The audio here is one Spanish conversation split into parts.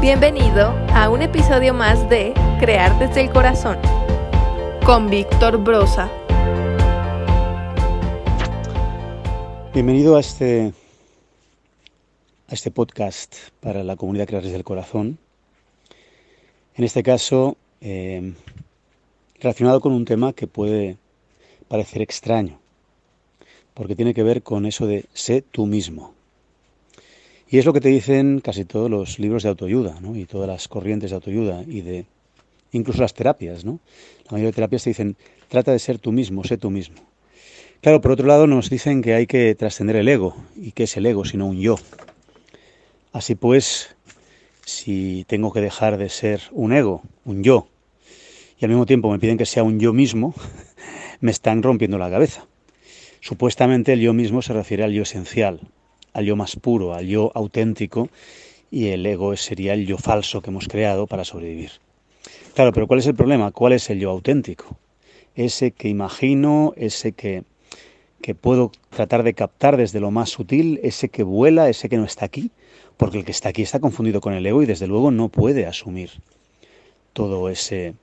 Bienvenido a un episodio más de Crear desde el Corazón con Víctor Brosa. Bienvenido a este, a este podcast para la comunidad Crear desde el Corazón. En este caso, eh, relacionado con un tema que puede parecer extraño, porque tiene que ver con eso de sé tú mismo. Y es lo que te dicen casi todos los libros de autoayuda, ¿no? Y todas las corrientes de autoayuda y de incluso las terapias, ¿no? La mayoría de terapias te dicen, trata de ser tú mismo, sé tú mismo. Claro, por otro lado nos dicen que hay que trascender el ego. ¿Y qué es el ego sino un yo? Así pues, si tengo que dejar de ser un ego, un yo, y al mismo tiempo me piden que sea un yo mismo, me están rompiendo la cabeza. Supuestamente el yo mismo se refiere al yo esencial, al yo más puro, al yo auténtico, y el ego sería el yo falso que hemos creado para sobrevivir. Claro, pero ¿cuál es el problema? ¿Cuál es el yo auténtico? Ese que imagino, ese que, que puedo tratar de captar desde lo más sutil, ese que vuela, ese que no está aquí, porque el que está aquí está confundido con el ego y desde luego no puede asumir todo ese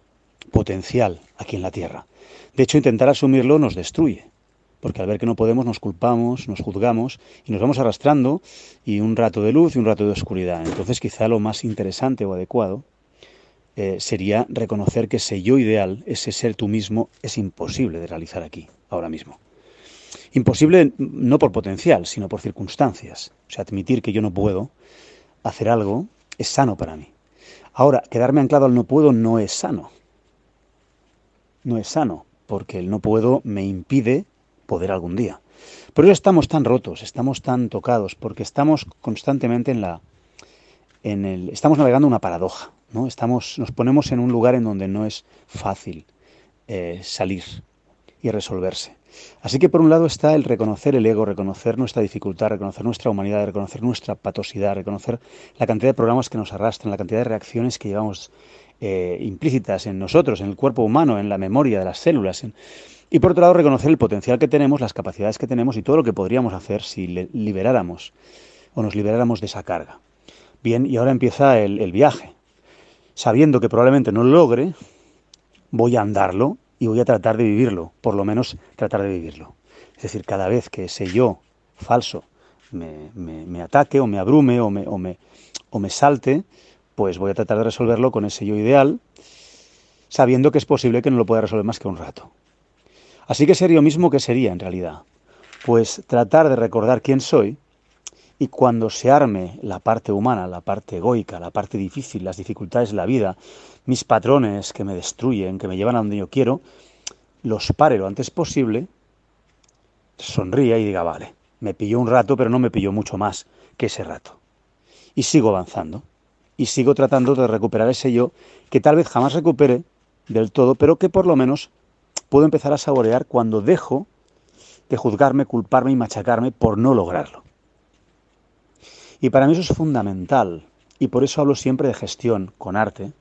potencial aquí en la Tierra. De hecho, intentar asumirlo nos destruye, porque al ver que no podemos nos culpamos, nos juzgamos y nos vamos arrastrando y un rato de luz y un rato de oscuridad. Entonces quizá lo más interesante o adecuado eh, sería reconocer que ese yo ideal, ese ser tú mismo, es imposible de realizar aquí, ahora mismo. Imposible no por potencial, sino por circunstancias. O sea, admitir que yo no puedo hacer algo es sano para mí. Ahora, quedarme anclado al no puedo no es sano. No es sano, porque el no puedo me impide poder algún día. Por eso estamos tan rotos, estamos tan tocados, porque estamos constantemente en la en el estamos navegando una paradoja, ¿no? Estamos nos ponemos en un lugar en donde no es fácil eh, salir y resolverse. Así que por un lado está el reconocer el ego, reconocer nuestra dificultad, reconocer nuestra humanidad, reconocer nuestra patosidad, reconocer la cantidad de programas que nos arrastran, la cantidad de reacciones que llevamos eh, implícitas en nosotros, en el cuerpo humano, en la memoria de las células. Y por otro lado reconocer el potencial que tenemos, las capacidades que tenemos y todo lo que podríamos hacer si liberáramos o nos liberáramos de esa carga. Bien, y ahora empieza el, viaje. Sabiendo que probablemente no lo logre, voy a andarlo y voy a tratar de vivirlo, por lo menos tratar de vivirlo. Es decir, cada vez que ese yo falso me, ataque o me abrume o me, o, me, o me salte, pues voy a tratar de resolverlo con ese yo ideal, sabiendo que es posible que no lo pueda resolver más que un rato. Así que sería lo mismo que sería en realidad. Pues tratar de recordar quién soy y cuando se arme la parte humana, la parte egoica, la parte difícil, las dificultades de la vida, mis patrones que me destruyen, que me llevan a donde yo quiero, los pare lo antes posible, sonría y diga, vale, me pilló un rato, pero no me pilló mucho más que ese rato. Y sigo avanzando. Y sigo tratando de recuperar ese yo que tal vez jamás recupere del todo, pero que por lo menos puedo empezar a saborear cuando dejo de juzgarme, culparme y machacarme por no lograrlo. Y para mí eso es fundamental. Y por eso hablo siempre de gestión con arte.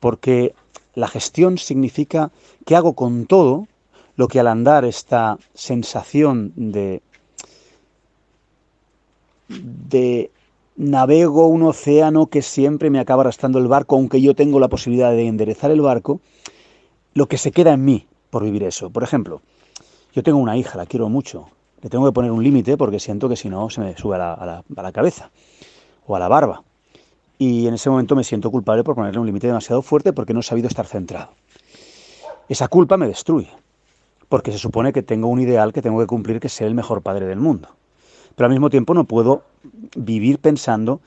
Porque la gestión significa que hago con todo lo que al andar esta sensación de, de navego un océano que siempre me acaba arrastrando el barco, aunque yo tengo la posibilidad de enderezar el barco, lo que se queda en mí por vivir eso. Por ejemplo, yo tengo una hija, la quiero mucho, le tengo que poner un límite porque siento que si no se me sube a la, cabeza o a la barba. Y en ese momento me siento culpable por ponerle un límite demasiado fuerte porque no he sabido estar centrado. Esa culpa me destruye, porque se supone que tengo un ideal que tengo que cumplir, que ser el mejor padre del mundo. Pero al mismo tiempo no puedo vivir pensando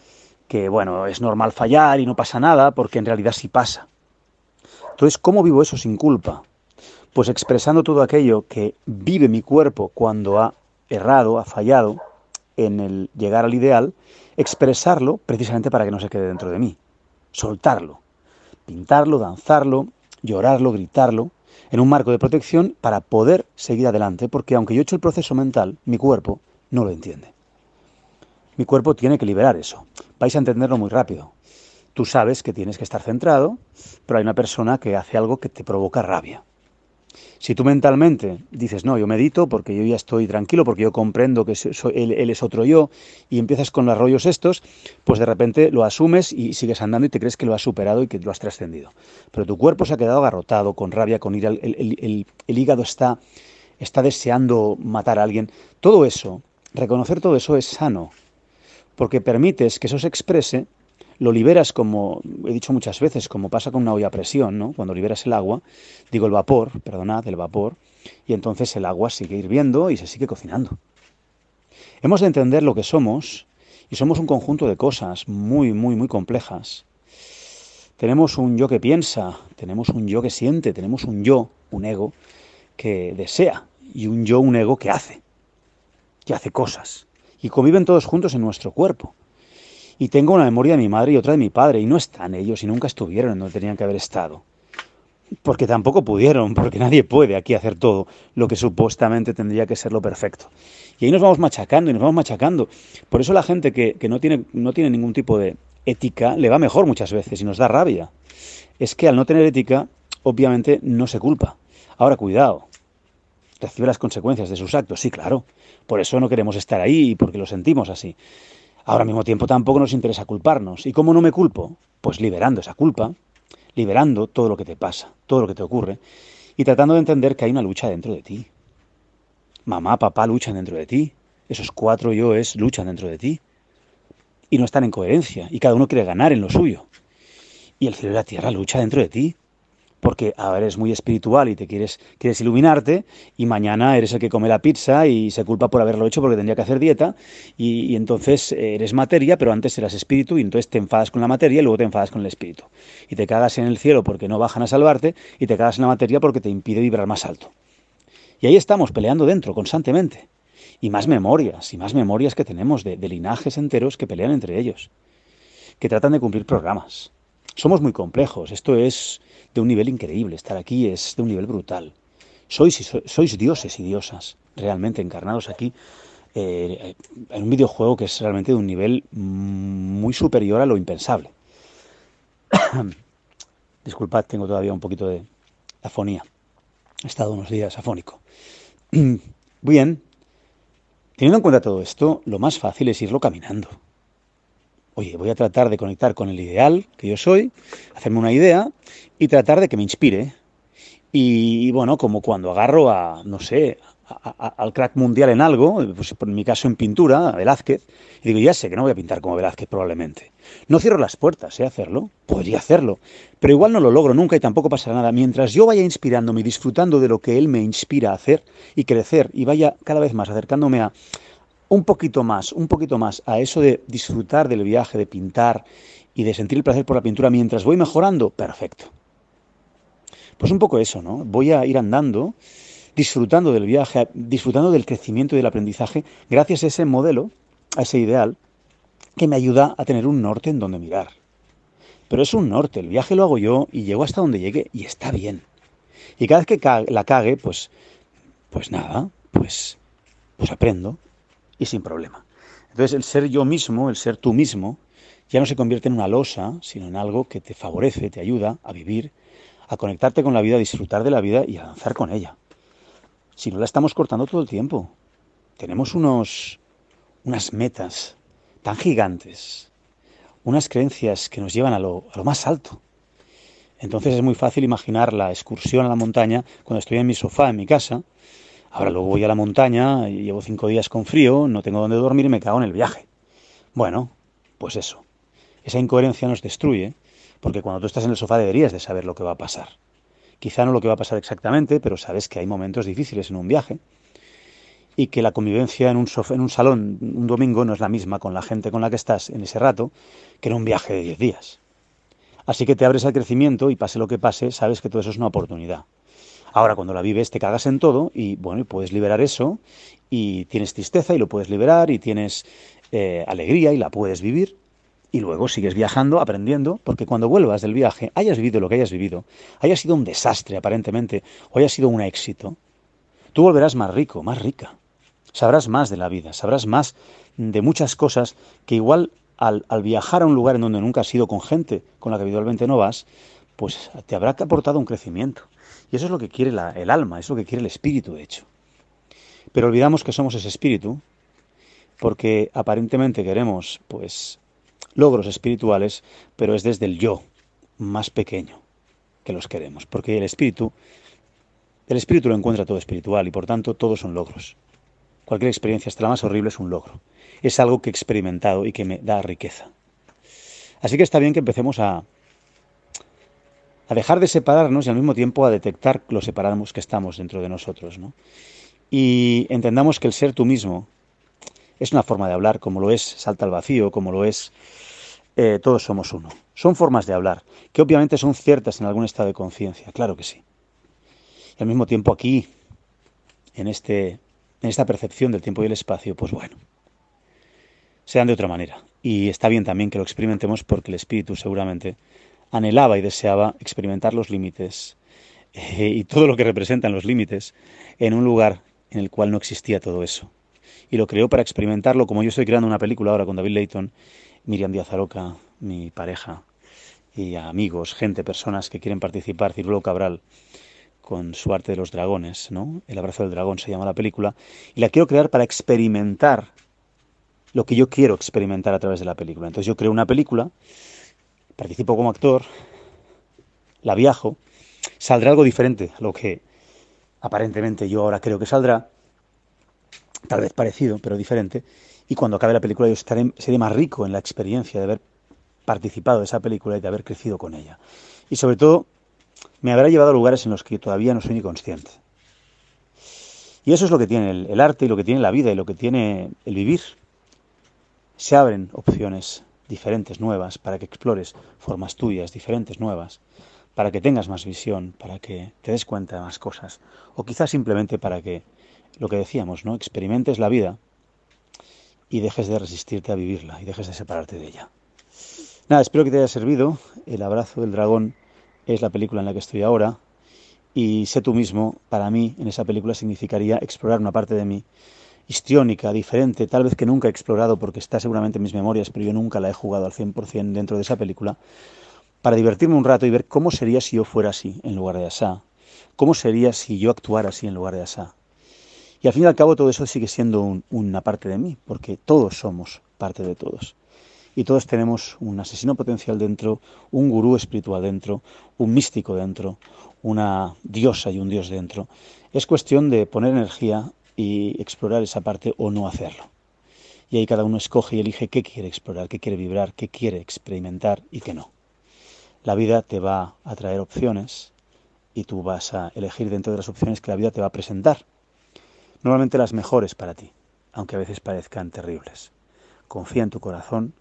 que, bueno, es normal fallar y no pasa nada, porque en realidad sí pasa. Entonces, ¿cómo vivo eso sin culpa? Pues expresando todo aquello que vive mi cuerpo cuando ha errado, ha fallado en el llegar al ideal, expresarlo precisamente para que no se quede dentro de mí, soltarlo, pintarlo, danzarlo, llorarlo, gritarlo, en un marco de protección para poder seguir adelante, porque aunque yo he hecho el proceso mental, mi cuerpo no lo entiende. Mi cuerpo tiene que liberar eso. Vais a entenderlo muy rápido. Tú sabes que tienes que estar centrado, pero hay una persona que hace algo que te provoca rabia. Si tú mentalmente dices, no, yo medito porque yo ya estoy tranquilo, porque yo comprendo que él, es otro yo, y empiezas con los rollos estos, pues de repente lo asumes y sigues andando y te crees que lo has superado y que lo has trascendido. Pero tu cuerpo se ha quedado agarrotado, con rabia, con ira, el, el hígado está, está deseando matar a alguien. Todo eso, reconocer todo eso es sano, porque permites que eso se exprese lo liberas como he dicho muchas veces, como pasa con una olla a presión, ¿no? Cuando liberas el agua, digo el vapor, perdonad, el vapor, y entonces el agua sigue hirviendo y se sigue cocinando. Hemos de entender lo que somos y somos un conjunto de cosas muy, muy, muy complejas. Tenemos un yo que piensa, tenemos un yo que siente, tenemos un yo, un ego, que desea y un yo, un ego que hace, que hace cosas. Y conviven todos juntos en nuestro cuerpo. Y tengo una memoria de mi madre y otra de mi padre, y no están ellos, y nunca estuvieron donde tenían que haber estado. Porque tampoco pudieron, porque nadie puede aquí hacer todo lo que supuestamente tendría que ser lo perfecto. Y ahí nos vamos machacando y nos vamos machacando. Por eso la gente que, no, tiene, no tiene ningún tipo de ética le va mejor muchas veces y nos da rabia. Es que al no tener ética, obviamente no se culpa. Ahora, cuidado, recibe las consecuencias de sus actos, sí, claro. Por eso no queremos estar ahí y porque lo sentimos así. Ahora mismo tiempo tampoco nos interesa culparnos. ¿Y cómo no me culpo? Pues liberando esa culpa, liberando todo lo que te pasa, todo lo que te ocurre, y tratando de entender que hay una lucha dentro de ti. Mamá, papá luchan dentro de ti. Esos cuatro yoes luchan dentro de ti. Y no están en coherencia, y cada uno quiere ganar en lo suyo. Y el cielo y la tierra lucha dentro de ti porque ahora eres muy espiritual y te quieres, quieres iluminarte y mañana eres el que come la pizza y se culpa por haberlo hecho porque tendría que hacer dieta y, entonces eres materia, pero antes eras espíritu y entonces te enfadas con la materia y luego te enfadas con el espíritu. Y te cagas en el cielo porque no bajan a salvarte y te cagas en la materia porque te impide vibrar más alto. Y ahí estamos peleando dentro constantemente. Y más memorias, y más memorias que tenemos de linajes enteros que pelean entre ellos, que tratan de cumplir programas. Somos muy complejos, esto es de un nivel increíble. Estar aquí es de un nivel brutal. Sois, sois dioses y diosas, realmente encarnados aquí eh, en un videojuego que es realmente de un nivel muy superior a lo impensable. Disculpad, tengo todavía un poquito de afonía. He estado unos días afónico. Bien, teniendo en cuenta todo esto, lo más fácil es irlo caminando. Oye, voy a tratar de conectar con el ideal que yo soy, hacerme una idea y tratar de que me inspire. Y, bueno, como cuando agarro a, no sé, al crack mundial en algo, pues en mi caso en pintura, a Velázquez, y digo, ya sé que no voy a pintar como Velázquez probablemente. No cierro las puertas, ¿eh? Hacerlo, podría hacerlo, pero igual no lo logro nunca y tampoco pasará nada. Mientras yo vaya inspirándome y disfrutando de lo que él me inspira a hacer y crecer y vaya cada vez más acercándome a, un poquito más, un poquito más a eso de disfrutar del viaje, de pintar y de sentir el placer por la pintura mientras voy mejorando, perfecto. Pues un poco eso, ¿no? Voy a ir andando, disfrutando del viaje, disfrutando del crecimiento y del aprendizaje, gracias a ese modelo, a ese ideal, que me ayuda a tener un norte en donde mirar. Pero es un norte, el viaje lo hago yo y llego hasta donde llegue y está bien. Y cada vez que la cague, pues, pues nada, pues, pues aprendo, y sin problema. Entonces el ser yo mismo, el ser tú mismo, ya no se convierte en una losa, sino en algo que te favorece, te ayuda a vivir, a conectarte con la vida, a disfrutar de la vida y a avanzar con ella. Si no la estamos cortando todo el tiempo. Tenemos unos, unas metas tan gigantes, unas creencias que nos llevan a lo, a lo más alto. Entonces es muy fácil imaginar la excursión a la montaña cuando estoy en mi sofá en mi casa Ahora luego voy a la montaña, y llevo cinco días con frío, no tengo dónde dormir y me cago en el viaje. Bueno, pues eso. Esa incoherencia nos destruye, porque cuando tú estás en el sofá deberías de saber lo que va a pasar. Quizá no lo que va a pasar exactamente, pero sabes que hay momentos difíciles en un viaje y que la convivencia en un, sofá, en un salón un domingo no es la misma con la gente con la que estás en ese rato que en un viaje de diez días. Así que te abres al crecimiento y pase lo que pase, sabes que todo eso es una oportunidad. Ahora, cuando la vives, te cagas en todo y, bueno, puedes liberar eso y tienes tristeza y lo puedes liberar y tienes eh, alegría y la puedes vivir y luego sigues viajando, aprendiendo, porque cuando vuelvas del viaje, hayas vivido lo que hayas vivido, haya sido un desastre aparentemente o haya sido un éxito, tú volverás más rico, más rica. Sabrás más de la vida, sabrás más de muchas cosas que igual al, al viajar a un lugar en donde nunca has ido con gente con la que habitualmente no vas, pues te habrá aportado un crecimiento Y eso es lo que quiere el alma, es lo que quiere el espíritu, de hecho. Pero olvidamos que somos ese espíritu porque aparentemente queremos, pues, logros espirituales, pero es desde el yo más pequeño que los queremos, porque el espíritu, el espíritu lo encuentra todo espiritual y por tanto todos son logros. Cualquier experiencia, hasta la más horrible, es un logro. Es algo que he experimentado y que me da riqueza. Así que está bien que empecemos a, a dejar de separarnos y al mismo tiempo a detectar lo separamos que estamos dentro de nosotros. ¿no? Y entendamos que el ser tú mismo es una forma de hablar, como lo es salta al vacío, como lo es eh, todos somos uno. Son formas de hablar, que obviamente son ciertas en algún estado de conciencia, claro que sí. Y al mismo tiempo aquí, en, este, en esta percepción del tiempo y el espacio, pues bueno, sean de otra manera. Y está bien también que lo experimentemos porque el espíritu seguramente anhelaba y deseaba experimentar los límites eh, y todo lo que representan los límites en un lugar en el cual no existía todo eso. Y lo creó para experimentarlo, como yo estoy creando una película ahora con David Layton, Miriam Díaz Aroca, mi pareja, y amigos, gente, personas que quieren participar, Cirulo Cabral, con su arte de los dragones, ¿no? El abrazo del dragón se llama la película, y la quiero crear para experimentar lo que yo quiero experimentar a través de la película. Entonces yo creo una película, participo como actor, la viajo, saldrá algo diferente a lo que aparentemente yo ahora creo que saldrá, tal vez parecido, pero diferente, y cuando acabe la película yo estaré, seré más rico en la experiencia de haber participado de esa película y de haber crecido con ella. Y sobre todo, me habrá llevado a lugares en los que todavía no soy ni consciente. Y eso es lo que tiene el, el arte y lo que tiene la vida y lo que tiene el vivir. Se abren opciones diferentes, nuevas, para que explores formas tuyas, diferentes, nuevas, para que tengas más visión, para que te des cuenta de más cosas, o quizás simplemente para que, lo que decíamos, ¿no? experimentes la vida y dejes de resistirte a vivirla y dejes de separarte de ella. Nada, espero que te haya servido. El abrazo del dragón es la película en la que estoy ahora y sé tú mismo, para mí en esa película significaría explorar una parte de mí histriónica, diferente, tal vez que nunca he explorado porque está seguramente en mis memorias, pero yo nunca la he jugado al 100% dentro de esa película, para divertirme un rato y ver cómo sería si yo fuera así en lugar de Asá, cómo sería si yo actuara así en lugar de Asá. Y al fin y al cabo todo eso sigue siendo una parte de mí, porque todos somos parte de todos. Y todos tenemos un asesino potencial dentro, un gurú espiritual dentro, un místico dentro, una diosa y un dios dentro. Es cuestión de poner energía y explorar esa parte o no hacerlo. Y ahí cada uno escoge y elige qué quiere explorar, qué quiere vibrar, qué quiere experimentar y qué no. La vida te va a traer opciones y tú vas a elegir dentro de las opciones que la vida te va a presentar normalmente las mejores para ti, aunque a veces parezcan terribles. Confía en tu corazón,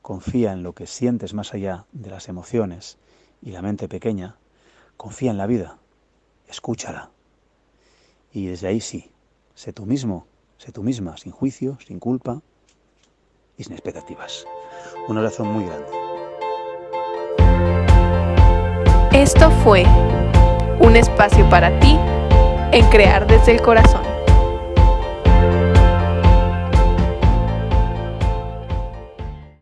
confía en lo que sientes más allá de las emociones y la mente pequeña, confía en la vida, escúchala. Y desde ahí sí, sé tú mismo, sé tú misma, sin juicio, sin culpa y sin expectativas. Un abrazo muy grande. Esto fue un espacio para ti en crear desde el corazón.